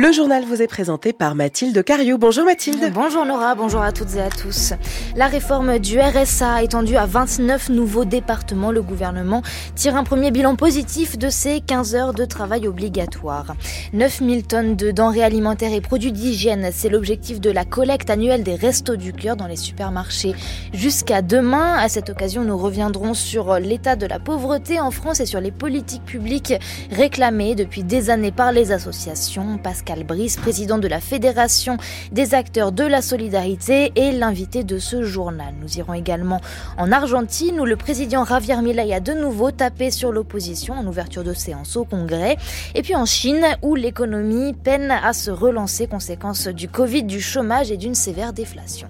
Le journal vous est présenté par Mathilde Cariou. Bonjour Mathilde. Bonjour Nora, bonjour à toutes et à tous. La réforme du RSA étendue à 29 nouveaux départements. Le gouvernement tire un premier bilan positif de ces 15 heures de travail obligatoire. 9000 tonnes de denrées alimentaires et produits d'hygiène, c'est l'objectif de la collecte annuelle des Restos du Cœur dans les supermarchés. Jusqu'à demain, à cette occasion, nous reviendrons sur l'état de la pauvreté en France et sur les politiques publiques réclamées depuis des années par les associations. Pascal Brice, président de la Fédération des acteurs de la solidarité, est l'invité de ce journal. Nous irons également en Argentine où le président Javier Milei a de nouveau tapé sur l'opposition en ouverture de séance au Congrès. Et puis en Chine où l'économie peine à se relancer conséquence du Covid, du chômage et d'une sévère déflation.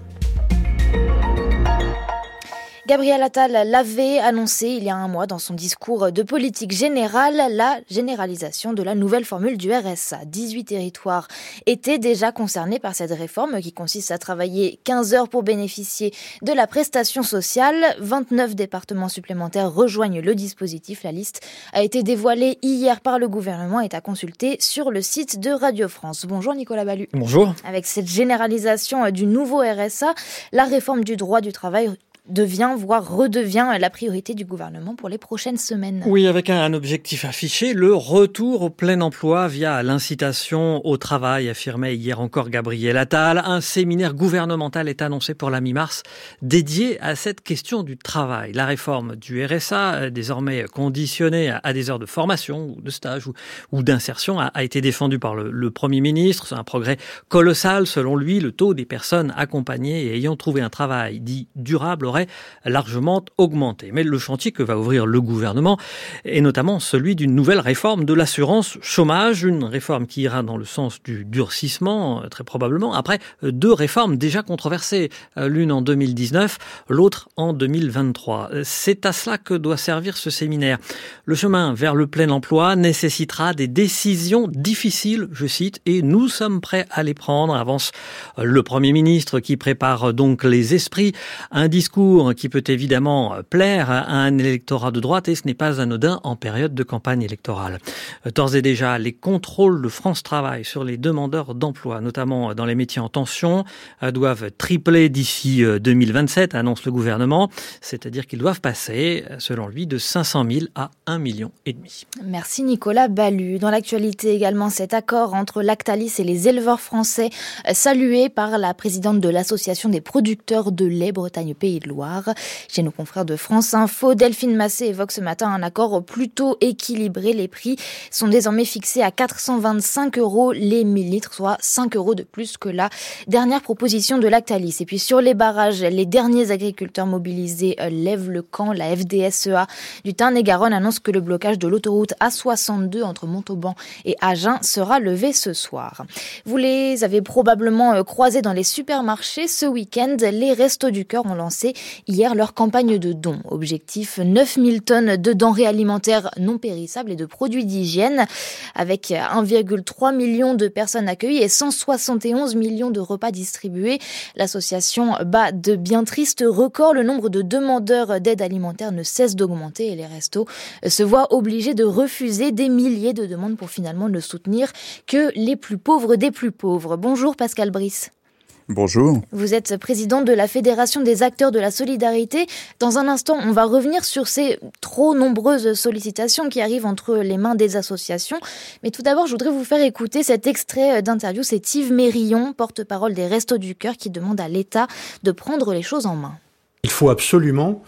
Gabriel Attal l'avait annoncé il y a un mois dans son discours de politique générale, la généralisation de la nouvelle formule du RSA. 18 territoires étaient déjà concernés par cette réforme qui consiste à travailler 15 heures pour bénéficier de la prestation sociale. 29 départements supplémentaires rejoignent le dispositif. La liste a été dévoilée hier par le gouvernement et est à consulter sur le site de Radio France. Bonjour Nicolas Ballu. Bonjour. Avec cette généralisation du nouveau RSA, la réforme du droit du travail devient, voire redevient la priorité du gouvernement pour les prochaines semaines. Oui, avec un, objectif affiché, le retour au plein emploi via l'incitation au travail, affirmait hier encore Gabriel Attal. Un séminaire gouvernemental est annoncé pour la mi-mars dédié à cette question du travail. La réforme du RSA, euh, désormais conditionnée à des heures de formation ou de stage ou, d'insertion, a, été défendue par le, le Premier ministre. C'est un progrès colossal. Selon lui, le taux des personnes accompagnées et ayant trouvé un travail dit durable aurait largement augmenté. Mais le chantier que va ouvrir le gouvernement est notamment celui d'une nouvelle réforme de l'assurance chômage, une réforme qui ira dans le sens du durcissement, euh, très probablement, après euh, deux réformes déjà controversées, euh, l'une en 2019, l'autre en 2023. C'est à cela que doit servir ce séminaire. Le chemin vers le plein emploi nécessitera des décisions difficiles, je cite, et nous sommes prêts à les prendre, avance le Premier ministre qui prépare donc les esprits, un discours qui peut évidemment plaire à un électorat de droite et ce n'est pas anodin en période de campagne électorale. D'ores et déjà, les contrôles de France Travail sur les demandeurs d'emploi, notamment dans les métiers en tension, doivent tripler d'ici 2027, annonce le gouvernement, c'est-à-dire qu'ils doivent passer, selon lui, de 500 000 à 1 million et demi. Merci Nicolas Ballu. Dans l'actualité également, cet accord entre Lactalis et les éleveurs français, salué par la présidente de l'association des producteurs de lait Bretagne Pays de Loire. Chez nos confrères de France Info, Delphine Massé évoque ce matin un accord plutôt équilibré. Les prix sont désormais fixés à 425 euros les 1000 litres, soit 5 euros de plus que la dernière proposition de Lactalis. Et puis sur les barrages, les derniers agriculteurs mobilisés euh, lèvent le camp. La FDSEA du Tarn-et-Garonne annonce que le blocage de l'autoroute A62 entre Montauban et Agen sera levé ce soir. Vous les avez probablement euh, croisés dans les supermarchés ce week-end. Les Restos du Cœur ont lancé hier leur campagne de dons. Objectif 9000 tonnes de denrées alimentaires non périssables et de produits d'hygiène avec 1,3 million de personnes accueillies et 171 millions de repas distribués. L'association bat de bien tristes records. Le nombre de demandeurs d'aide alimentaire ne cesse d'augmenter et les restos se voient obligés de refuser des milliers de demandes pour finalement ne soutenir que les plus pauvres des plus pauvres. Bonjour Pascal Brice. Bonjour. Vous êtes président de la Fédération des acteurs de la solidarité. Dans un instant, on va revenir sur ces trop nombreuses sollicitations qui arrivent entre les mains des associations. Mais tout d'abord, je voudrais vous faire écouter cet extrait d'interview. C'est Yves Mérillon, porte-parole des Restos du Cœur, qui demande à l'État de prendre les choses en main. Il faut absolument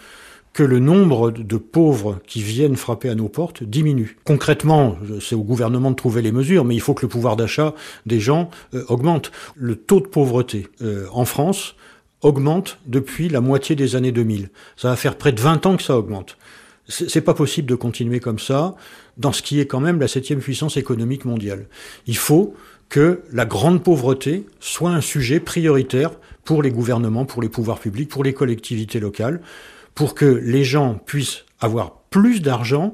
que le nombre de pauvres qui viennent frapper à nos portes diminue. Concrètement, c'est au gouvernement de trouver les mesures, mais il faut que le pouvoir d'achat des gens euh, augmente. Le taux de pauvreté euh, en France augmente depuis la moitié des années 2000. Ça va faire près de 20 ans que ça augmente. C'est pas possible de continuer comme ça dans ce qui est quand même la septième puissance économique mondiale. Il faut que la grande pauvreté soit un sujet prioritaire pour les gouvernements, pour les pouvoirs publics, pour les collectivités locales pour que les gens puissent avoir plus d'argent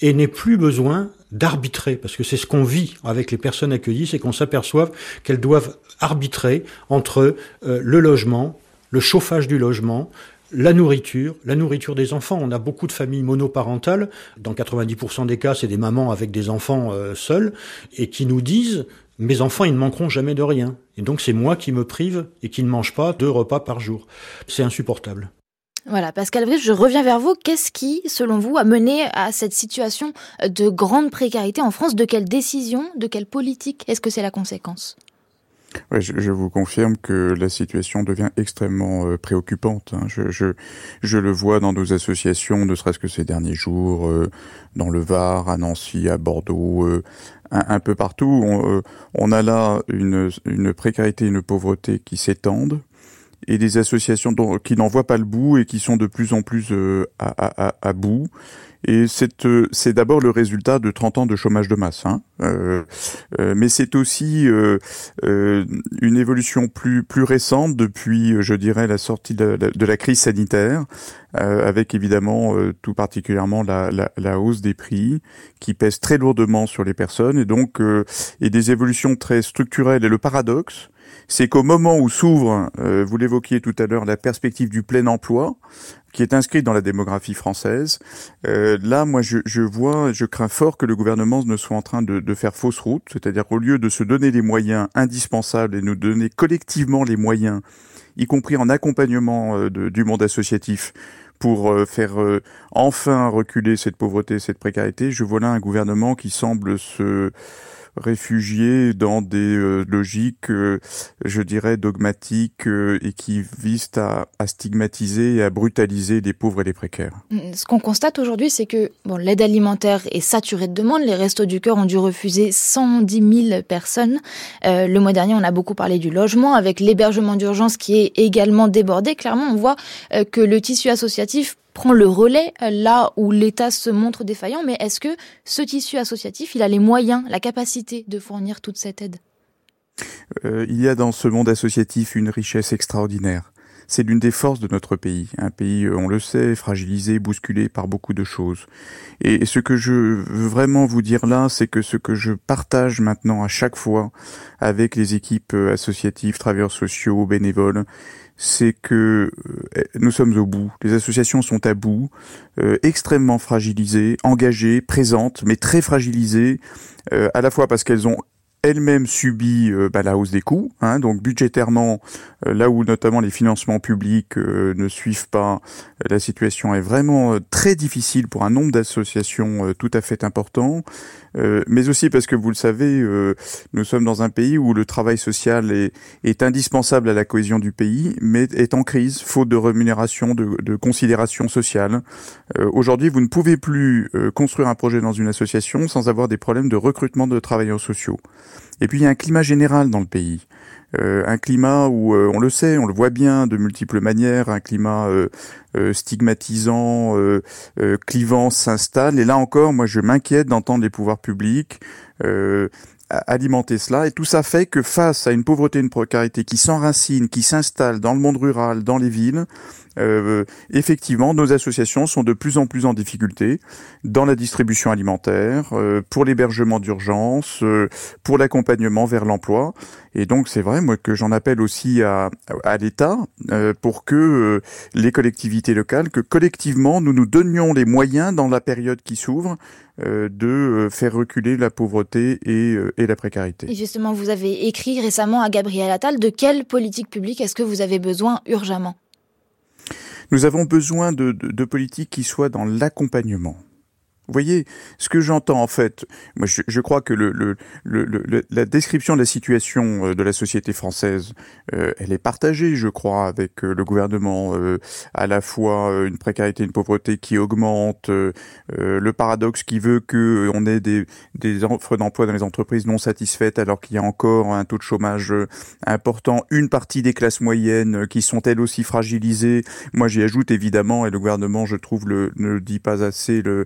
et n'aient plus besoin d'arbitrer, parce que c'est ce qu'on vit avec les personnes accueillies, c'est qu'on s'aperçoit qu'elles doivent arbitrer entre euh, le logement, le chauffage du logement, la nourriture, la nourriture des enfants. On a beaucoup de familles monoparentales. Dans 90% des cas, c'est des mamans avec des enfants euh, seuls et qui nous disent mes enfants, ils ne manqueront jamais de rien. Et donc, c'est moi qui me prive et qui ne mange pas deux repas par jour. C'est insupportable. Voilà, Pascal Brice, je reviens vers vous. Qu'est-ce qui, selon vous, a mené à cette situation de grande précarité en France? De quelle décision, de quelle politique? Est-ce que c'est la conséquence? Je, vous confirme que la situation devient extrêmement euh, préoccupante. Hein. Je, le vois dans nos associations, ne serait-ce que ces derniers jours, euh, dans le Var, à Nancy, à Bordeaux, euh, un, un, peu partout. On, on, a là une, une précarité, une pauvreté qui s'étendent et des associations qui n'en voient pas le bout et qui sont de plus en plus à, à, à, bout. Et euh, c'est d'abord le résultat de 30 ans de chômage de masse, hein. euh, euh, mais c'est aussi euh, euh, une évolution plus plus récente depuis, je dirais, la sortie de, de la crise sanitaire, avec évidemment tout particulièrement la, la, la, hausse des prix qui pèse très lourdement sur les personnes et donc et des évolutions très structurelles. Et le paradoxe, c'est qu'au moment où s'ouvre, vous l'évoquiez tout à l'heure, la perspective du plein emploi, qui est inscrite dans la démographie française. Euh, là, moi, je, je, vois, je crains fort que le gouvernement ne soit en train de, de faire fausse route, c'est-à-dire qu'au lieu de se donner les moyens indispensables et nous donner collectivement les moyens, y compris en accompagnement euh, du monde associatif, pour euh, faire euh, enfin reculer cette pauvreté, cette précarité, je vois là un gouvernement qui semble se réfugiés dans des euh, logiques, euh, je dirais, dogmatiques euh, et qui visent à, stigmatiser et à brutaliser les pauvres et les précaires. Mm, ce qu'on constate aujourd'hui, c'est que bon, l'aide alimentaire est saturée de demandes. Les restos du cœur ont dû refuser 110 000 personnes. le mois dernier, on a beaucoup parlé du logement, avec l'hébergement d'urgence qui est également débordé. Clairement, on voit que le tissu associatif prend le relais euh, là où l'État se montre défaillant, mais est-ce que ce tissu associatif, il a les moyens, la capacité de fournir toute cette aide? Euh, Il y a dans ce monde associatif une richesse extraordinaire. C'est l'une des forces de notre pays, un pays, euh, on le sait, fragilisé, bousculé par beaucoup de choses. Et ce que je veux vraiment vous dire là, c'est que ce que je partage maintenant à chaque fois avec les équipes associatives, travailleurs sociaux, bénévoles, c'est que euh, nous sommes au bout. Les associations sont à bout, euh, extrêmement fragilisées, engagées, présentes, mais très fragilisées, euh, à la fois parce qu'elles ont elles-mêmes subi bah, la hausse des coûts, hein, donc budgétairement, là où notamment les financements publics ne suivent pas, la situation est vraiment très difficile pour un nombre d'associations tout à fait important. Euh, mais aussi parce que vous le savez, euh, nous sommes dans un pays où le travail social est, indispensable à la cohésion du pays, mais est en crise, faute de rémunération, de, de considération sociale. Euh, aujourd'hui, vous ne pouvez plus construire un projet dans une association sans avoir des problèmes de recrutement de travailleurs sociaux. Et puis il y a un climat général dans le pays. Euh, un climat où, euh, on le sait, on le voit bien de multiples manières, un climat euh, stigmatisant, clivant s'installe. Et là encore, moi, je m'inquiète d'entendre les pouvoirs publics alimenter cela. Et tout ça fait que face à une pauvreté, une précarité qui s'enracine, qui s'installe dans le monde rural, dans les villes, effectivement, nos associations sont de plus en plus en difficulté dans la distribution alimentaire, pour l'hébergement d'urgence, pour l'accompagnement vers l'emploi. Et donc, c'est vrai, moi, que j'en appelle aussi à, à l'État euh, pour que euh, les collectivités locales, que collectivement, nous nous donnions les moyens dans la période qui s'ouvre euh, de faire reculer la pauvreté et, et, la précarité. Et justement, vous avez écrit récemment à Gabriel Attal de quelle politique publique est-ce que vous avez besoin urgemment? Nous avons besoin de, de, de politiques qui soient dans l'accompagnement. Vous voyez, ce que j'entends en fait, moi je, je crois que le, le, le, la description de la situation euh, de la société française, euh, elle est partagée, je crois, avec euh, le gouvernement, à la fois une précarité, une pauvreté qui augmente, le paradoxe qui veut que on ait des, des offres d'emploi dans les entreprises non satisfaites alors qu'il y a encore un taux de chômage important, une partie des classes moyennes qui sont elles aussi fragilisées. Moi j'y ajoute évidemment, et le gouvernement, je trouve, le, ne dit pas assez, le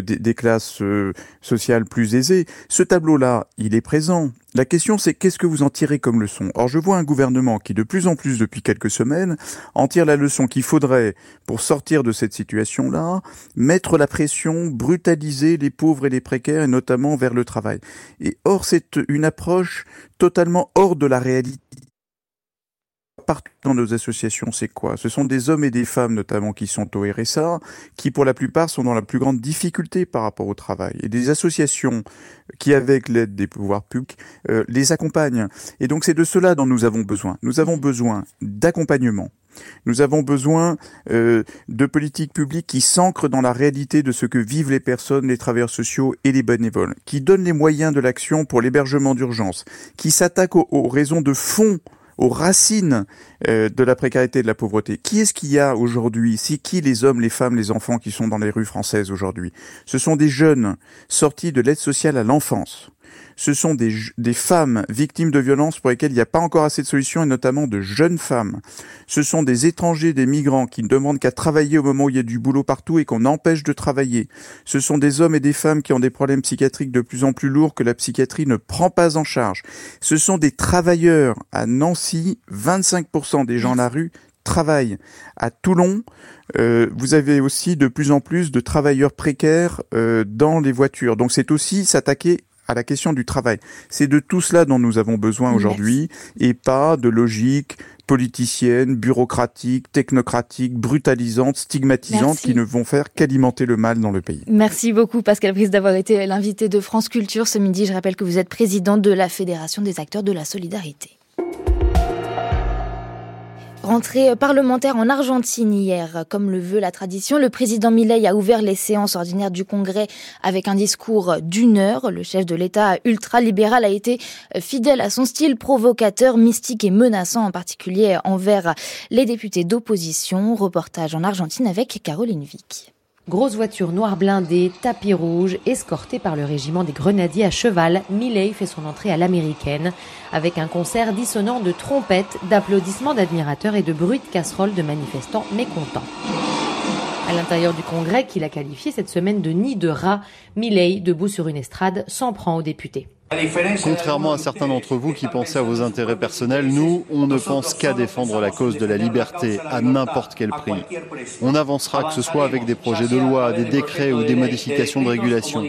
des, classes euh, sociales plus aisées. Ce tableau-là, il est présent. La question, c'est qu'est-ce que vous en tirez comme leçon? Or, je vois un gouvernement qui, de plus en plus depuis quelques semaines, en tire la leçon qu'il faudrait, pour sortir de cette situation-là, mettre la pression, brutaliser les pauvres et les précaires, et notamment vers le travail. Et or, c'est une approche totalement hors de la réalité partout dans nos associations, c'est quoi? Ce sont des hommes et des femmes notamment qui sont au RSA, qui pour la plupart sont dans la plus grande difficulté par rapport au travail. Et des associations qui, avec l'aide des pouvoirs publics, euh, les accompagnent. Et donc c'est de cela dont nous avons besoin. Nous avons besoin d'accompagnement. Nous avons besoin euh, de politiques publiques qui s'ancrent dans la réalité de ce que vivent les personnes, les travailleurs sociaux et les bénévoles, qui donnent les moyens de l'action pour l'hébergement d'urgence, qui s'attaquent aux, raisons de fond aux racines euh, de la précarité et de la pauvreté. Qui est-ce qu'il y a aujourd'hui? C'est qui les hommes, les femmes, les enfants qui sont dans les rues françaises aujourd'hui? Ce sont des jeunes sortis de l'aide sociale à l'enfance ce sont des, des femmes victimes de violences pour lesquelles il n'y a pas encore assez de solutions, et notamment de jeunes femmes. Ce sont des étrangers, des migrants qui ne demandent qu'à travailler au moment où il y a du boulot partout et qu'on empêche de travailler. Ce sont des hommes et des femmes qui ont des problèmes psychiatriques de plus en plus lourds que la psychiatrie ne prend pas en charge. Ce sont des travailleurs. À Nancy, 25% des gens à la rue travaillent. À Toulon, euh, vous avez aussi de plus en plus de travailleurs précaires euh, dans les voitures. Donc c'est aussi s'attaquer à la question du travail. C'est de tout cela dont nous avons besoin aujourd'hui et pas de logique politicienne, bureaucratique, technocratique, brutalisante, stigmatisante qui ne vont faire qu'alimenter le mal dans le pays. Merci beaucoup Pascal Brice d'avoir été l'invité de France Culture ce midi. Je rappelle que vous êtes président de la Fédération des acteurs de la solidarité. Rentrée parlementaire en Argentine hier, comme le veut la tradition, le président Milei a ouvert les séances ordinaires du Congrès avec un discours d'une heure. Le chef de l'État ultra-libéral a été fidèle à son style provocateur, mystique et menaçant, en particulier envers les députés d'opposition. Reportage en Argentine avec Caroline Vic. Grosse voiture noire blindée, tapis rouge, escorté par le régiment des grenadiers à cheval, Milley fait son entrée à l'américaine avec un concert dissonant de trompettes, d'applaudissements d'admirateurs et de bruits de casseroles de manifestants mécontents. À l'intérieur du Congrès, qu'il a qualifié cette semaine de nid de rats, Milley, debout sur une estrade, s'en prend aux députés. Contrairement à certains d'entre vous qui pensaient à vos intérêts personnels, nous, on ne pense qu'à défendre la cause de la liberté à n'importe quel prix. On avancera que ce soit avec des projets de loi, des décrets ou des modifications de régulation.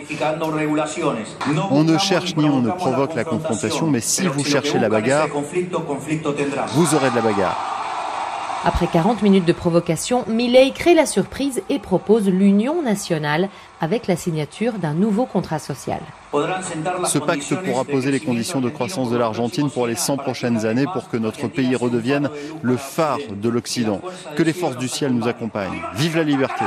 On ne cherche ni on ne provoque la confrontation, mais si vous cherchez la bagarre, vous aurez de la bagarre. Après 40 minutes de provocation, Milley crée la surprise et propose l'union nationale avec la signature d'un nouveau contrat social. Ce pacte pourra poser les conditions de croissance de l'Argentine pour les 100 prochaines années pour que notre pays redevienne le phare de l'Occident. Que les forces du ciel nous accompagnent. Vive la liberté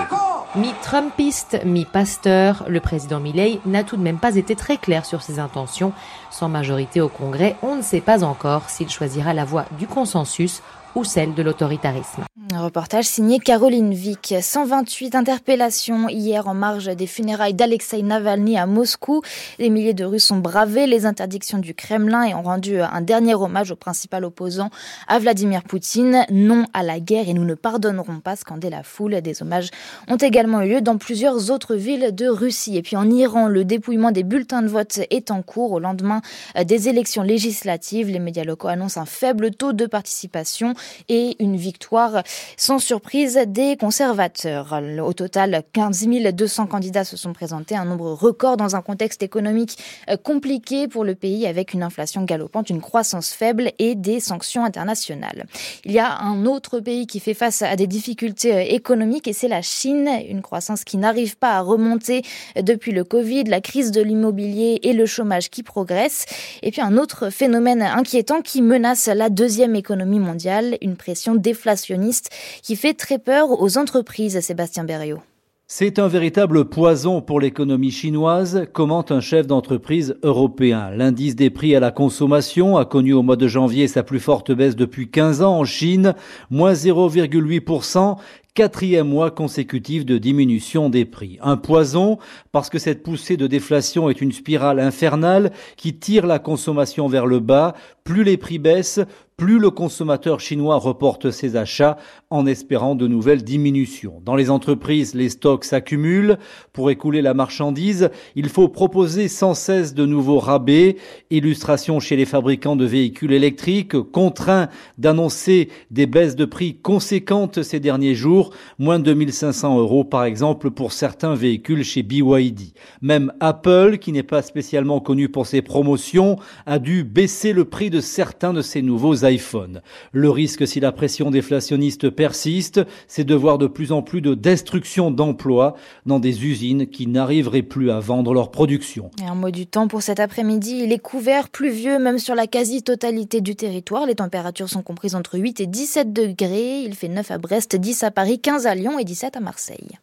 Mi-trumpiste, mi-pasteur, le président Milley n'a tout de même pas été très clair sur ses intentions. Sans majorité au Congrès, on ne sait pas encore s'il choisira la voie du consensus ou celle de l'autoritarisme. Un reportage signé Caroline Vic. 128 interpellations hier en marge des funérailles d'Alexei Navalny à Moscou. Des milliers de Russes ont bravé les interdictions du Kremlin et ont rendu un dernier hommage au principal opposant à Vladimir Poutine. Non à la guerre et nous ne pardonnerons pas, scandé la foule. Des hommages ont également eu lieu dans plusieurs autres villes de Russie. Et puis en Iran, le dépouillement des bulletins de vote est en cours au lendemain des élections législatives. Les médias locaux annoncent un faible taux de participation et une victoire sans surprise des conservateurs. Au total, 15 200 candidats se sont présentés, un nombre record dans un contexte économique euh, compliqué pour le pays avec une inflation galopante, une croissance faible et des sanctions internationales. Il y a un autre pays qui fait face à des difficultés euh, économiques et c'est la Chine, une croissance qui n'arrive pas à remonter depuis le Covid, la crise de l'immobilier et le chômage qui progressent. Et puis un autre phénomène inquiétant qui menace la deuxième économie mondiale, une pression déflationniste qui fait très peur aux entreprises, Sébastien Berriot. C'est un véritable poison pour l'économie chinoise, commente un chef d'entreprise européen. L'indice des prix à la consommation a connu au mois de janvier sa plus forte baisse depuis 15 ans en Chine, moins 0,8%, quatrième mois consécutif de diminution des prix. Un poison parce que cette poussée de déflation est une spirale infernale qui tire la consommation vers le bas. Plus les prix baissent, plus le consommateur chinois reporte ses achats en espérant de nouvelles diminutions. Dans les entreprises, les stocks s'accumulent. Pour écouler la marchandise, il faut proposer sans cesse de nouveaux rabais. Illustration chez les fabricants de véhicules électriques, contraints d'annoncer des baisses de prix conséquentes ces derniers jours, moins de 2500 euros par exemple pour certains véhicules chez BYD. Même Apple, qui n'est pas spécialement connu pour ses promotions, a dû baisser le prix de certains de ses nouveaux Le risque, si la pression déflationniste persiste, c'est de voir de plus en plus de destruction d'emplois dans des usines qui n'arriveraient plus à vendre leur production. Un mot du temps pour cet après-midi, il est couvert, pluvieux, même sur la quasi-totalité du territoire. Les températures sont comprises entre 8 et 17 degrés. Il fait 9 à Brest, 10 à Paris, 15 à Lyon et 17 à Marseille.